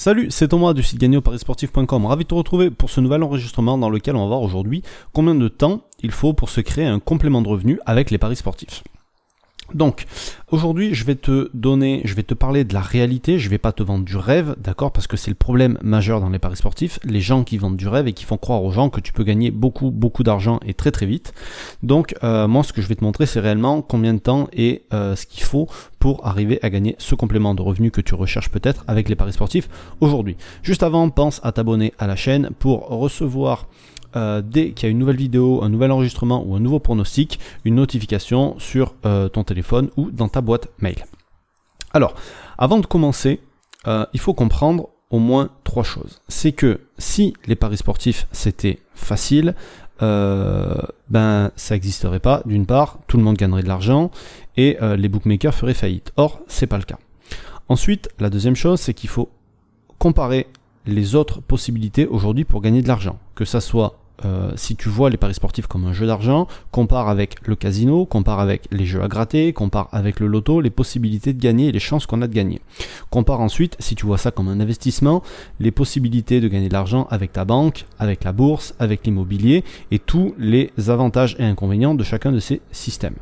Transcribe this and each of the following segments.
Salut, c'est Thomas du site gagné parisportif.com. Ravi de te retrouver pour ce nouvel enregistrement dans lequel on va voir aujourd'hui combien de temps il faut pour se créer un complément de revenu avec les paris sportifs. Donc, aujourd'hui, je vais te donner, je vais te parler de la réalité, je vais pas te vendre du rêve, d'accord Parce que c'est le problème majeur dans les paris sportifs, les gens qui vendent du rêve et qui font croire aux gens que tu peux gagner beaucoup, beaucoup d'argent et très très vite. Donc, euh, moi, ce que je vais te montrer, c'est réellement combien de temps et euh, ce qu'il faut pour arriver à gagner ce complément de revenu que tu recherches peut-être avec les paris sportifs aujourd'hui. Juste avant, pense à t'abonner à la chaîne pour recevoir euh, dès qu'il y a une nouvelle vidéo, un nouvel enregistrement ou un nouveau pronostic, une notification sur euh, ton téléphone ou dans ta boîte mail. Alors, avant de commencer, euh, il faut comprendre au moins trois choses. C'est que si les paris sportifs c'était facile, ben ça n'existerait pas. D'une part, tout le monde gagnerait de l'argent et les bookmakers feraient faillite. Or, c'est pas le cas. Ensuite, la deuxième chose, c'est qu'il faut comparer les autres possibilités aujourd'hui pour gagner de l'argent. Que ça soit euh, si tu vois les paris sportifs comme un jeu d'argent, compare avec le casino, compare avec les jeux à gratter, compare avec le loto, les possibilités de gagner et les chances qu'on a de gagner. Compare ensuite, si tu vois ça comme un investissement, les possibilités de gagner de l'argent avec ta banque, avec la bourse, avec l'immobilier et tous les avantages et inconvénients de chacun de ces systèmes.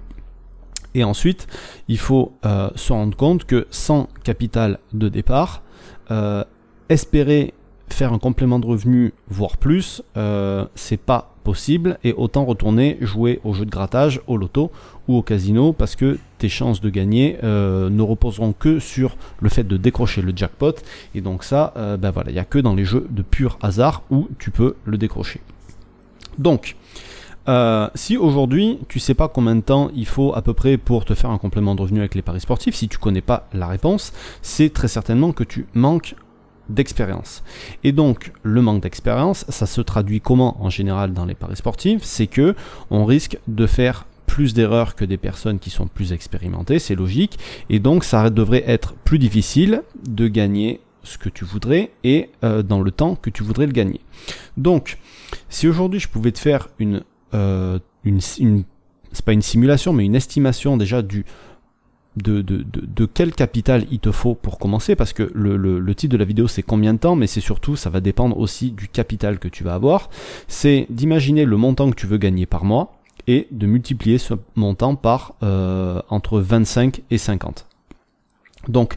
Et ensuite, il faut euh, se rendre compte que sans capital de départ, euh, espérer faire un complément de revenu, voire plus, euh, c'est pas possible et autant retourner jouer au jeu de grattage, au loto ou au casino parce que tes chances de gagner euh, ne reposeront que sur le fait de décrocher le jackpot et donc ça, euh, ben voilà, il n'y a que dans les jeux de pur hasard où tu peux le décrocher. Donc, si aujourd'hui tu sais pas combien de temps il faut à peu près pour te faire un complément de revenu avec les paris sportifs, si tu connais pas la réponse, c'est très certainement que tu manques d'expérience. Et donc, le manque d'expérience, ça se traduit comment en général dans les paris sportifs? C'est que on risque de faire plus d'erreurs que des personnes qui sont plus expérimentées, c'est logique, et donc ça devrait être plus difficile de gagner ce que tu voudrais et euh, dans le temps que tu voudrais le gagner. Donc, si aujourd'hui je pouvais te faire une, euh, une, une c'est pas une simulation, mais une estimation déjà du de, de, de, quel capital il te faut pour commencer, parce que le, le, titre de la vidéo c'est combien de temps, mais c'est surtout, ça va dépendre aussi du capital que tu vas avoir, c'est d'imaginer le montant que tu veux gagner par mois et de multiplier ce montant par euh, entre 25 et 50. Donc,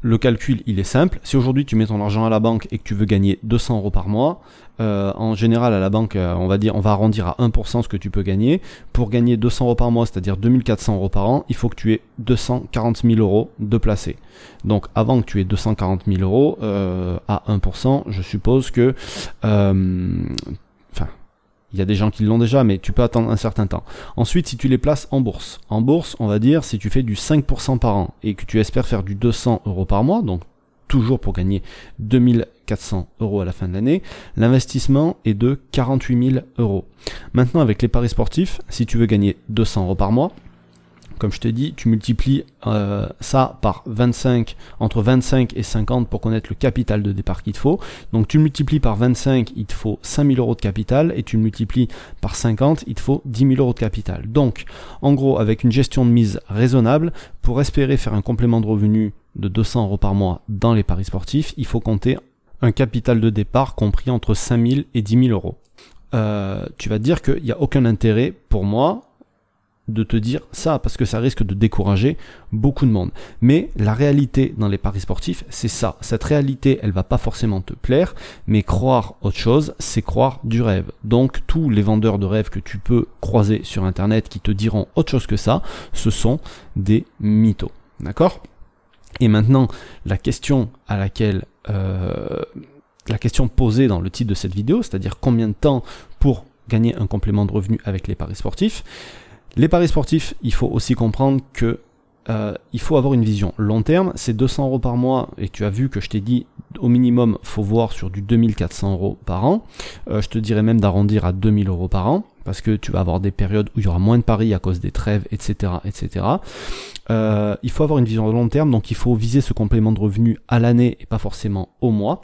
le calcul, il est simple. Si aujourd'hui tu mets ton argent à la banque et que tu veux gagner 200 euros par mois, euh, en général à la banque, euh, on va dire, on va arrondir à 1% ce que tu peux gagner. Pour gagner 200 euros par mois, c'est-à-dire 2400 euros par an, il faut que tu aies 240 000 euros de placé. Donc avant que tu aies 240 000 euros euh, à 1%, je suppose que il y a des gens qui l'ont déjà, mais tu peux attendre un certain temps. Ensuite, si tu les places en bourse. En bourse, on va dire, si tu fais du 5% par an et que tu espères faire du 200 euros par mois, donc toujours pour gagner 2400 euros à la fin de l'année, l'investissement est de 48 000 euros. Maintenant, avec les paris sportifs, si tu veux gagner 200 euros par mois, comme je t'ai dit, tu multiplies euh, ça par 25, entre 25 et 50 pour connaître le capital de départ qu'il te faut. Donc tu multiplies par 25, il te faut 5000 euros de capital, et tu multiplies par 50, il te faut 10 000 euros de capital. Donc, en gros, avec une gestion de mise raisonnable, pour espérer faire un complément de revenu de 200 euros par mois dans les paris sportifs, il faut compter un capital de départ compris entre 5000 et 10 000 euros. Euh, tu vas te dire qu'il n'y a aucun intérêt pour moi de te dire ça parce que ça risque de décourager beaucoup de monde. Mais la réalité dans les paris sportifs, c'est ça. Cette réalité, elle va pas forcément te plaire, mais croire autre chose, c'est croire du rêve. Donc tous les vendeurs de rêves que tu peux croiser sur internet qui te diront autre chose que ça, ce sont des mythos. D'accord? Et maintenant, la question à laquelle euh, la question posée dans le titre de cette vidéo, c'est-à-dire combien de temps pour gagner un complément de revenu avec les paris sportifs, les paris sportifs, il faut aussi comprendre que euh, il faut avoir une vision long terme. C'est 200 euros par mois et tu as vu que je t'ai dit au minimum, faut voir sur du 2400 euros par an. Euh, je te dirais même d'arrondir à 2000 euros par an parce que tu vas avoir des périodes où il y aura moins de paris à cause des trêves, etc., etc. Euh, il faut avoir une vision long terme, donc il faut viser ce complément de revenu à l'année et pas forcément au mois.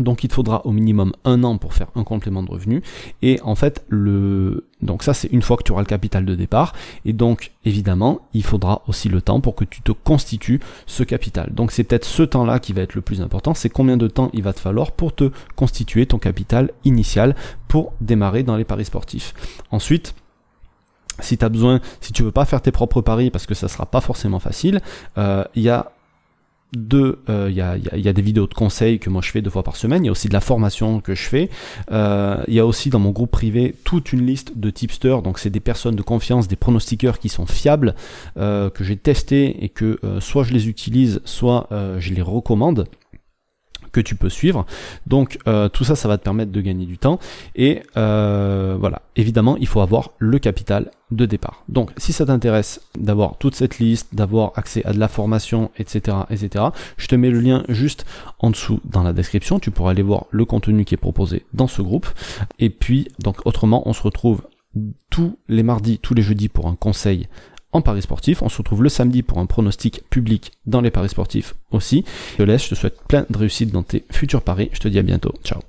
Donc il te faudra au minimum un an pour faire un complément de revenu. Et en fait, le donc ça c'est une fois que tu auras le capital de départ. Et donc évidemment, il faudra aussi le temps pour que tu te constitues ce capital. Donc c'est peut-être ce temps-là qui va être le plus important. C'est combien de temps il va te falloir pour te constituer ton capital initial pour démarrer dans les paris sportifs. Ensuite, si tu as besoin, si tu veux pas faire tes propres paris parce que ça sera pas forcément facile, euh, il y a deux, euh, il y, a, des vidéos de conseils que moi je fais deux fois par semaine, il y a aussi de la formation que je fais, euh, il y a aussi dans mon groupe privé toute une liste de tipsters, donc c'est des personnes de confiance, des pronostiqueurs qui sont fiables, que j'ai testé et que soit je les utilise, soit je les recommande que tu peux suivre. Donc euh, tout ça, ça va te permettre de gagner du temps. Et euh, voilà, évidemment, il faut avoir le capital de départ. Donc si ça t'intéresse d'avoir toute cette liste, d'avoir accès à de la formation, etc., etc., je te mets le lien juste en dessous dans la description. Tu pourras aller voir le contenu qui est proposé dans ce groupe. Et puis, donc autrement, on se retrouve tous les mardis, tous les jeudis pour un conseil en paris sportif. On se retrouve le samedi pour un pronostic public dans les paris sportifs aussi. Je te laisse, je te souhaite plein de réussite dans tes futurs paris. Je te dis à bientôt. Ciao.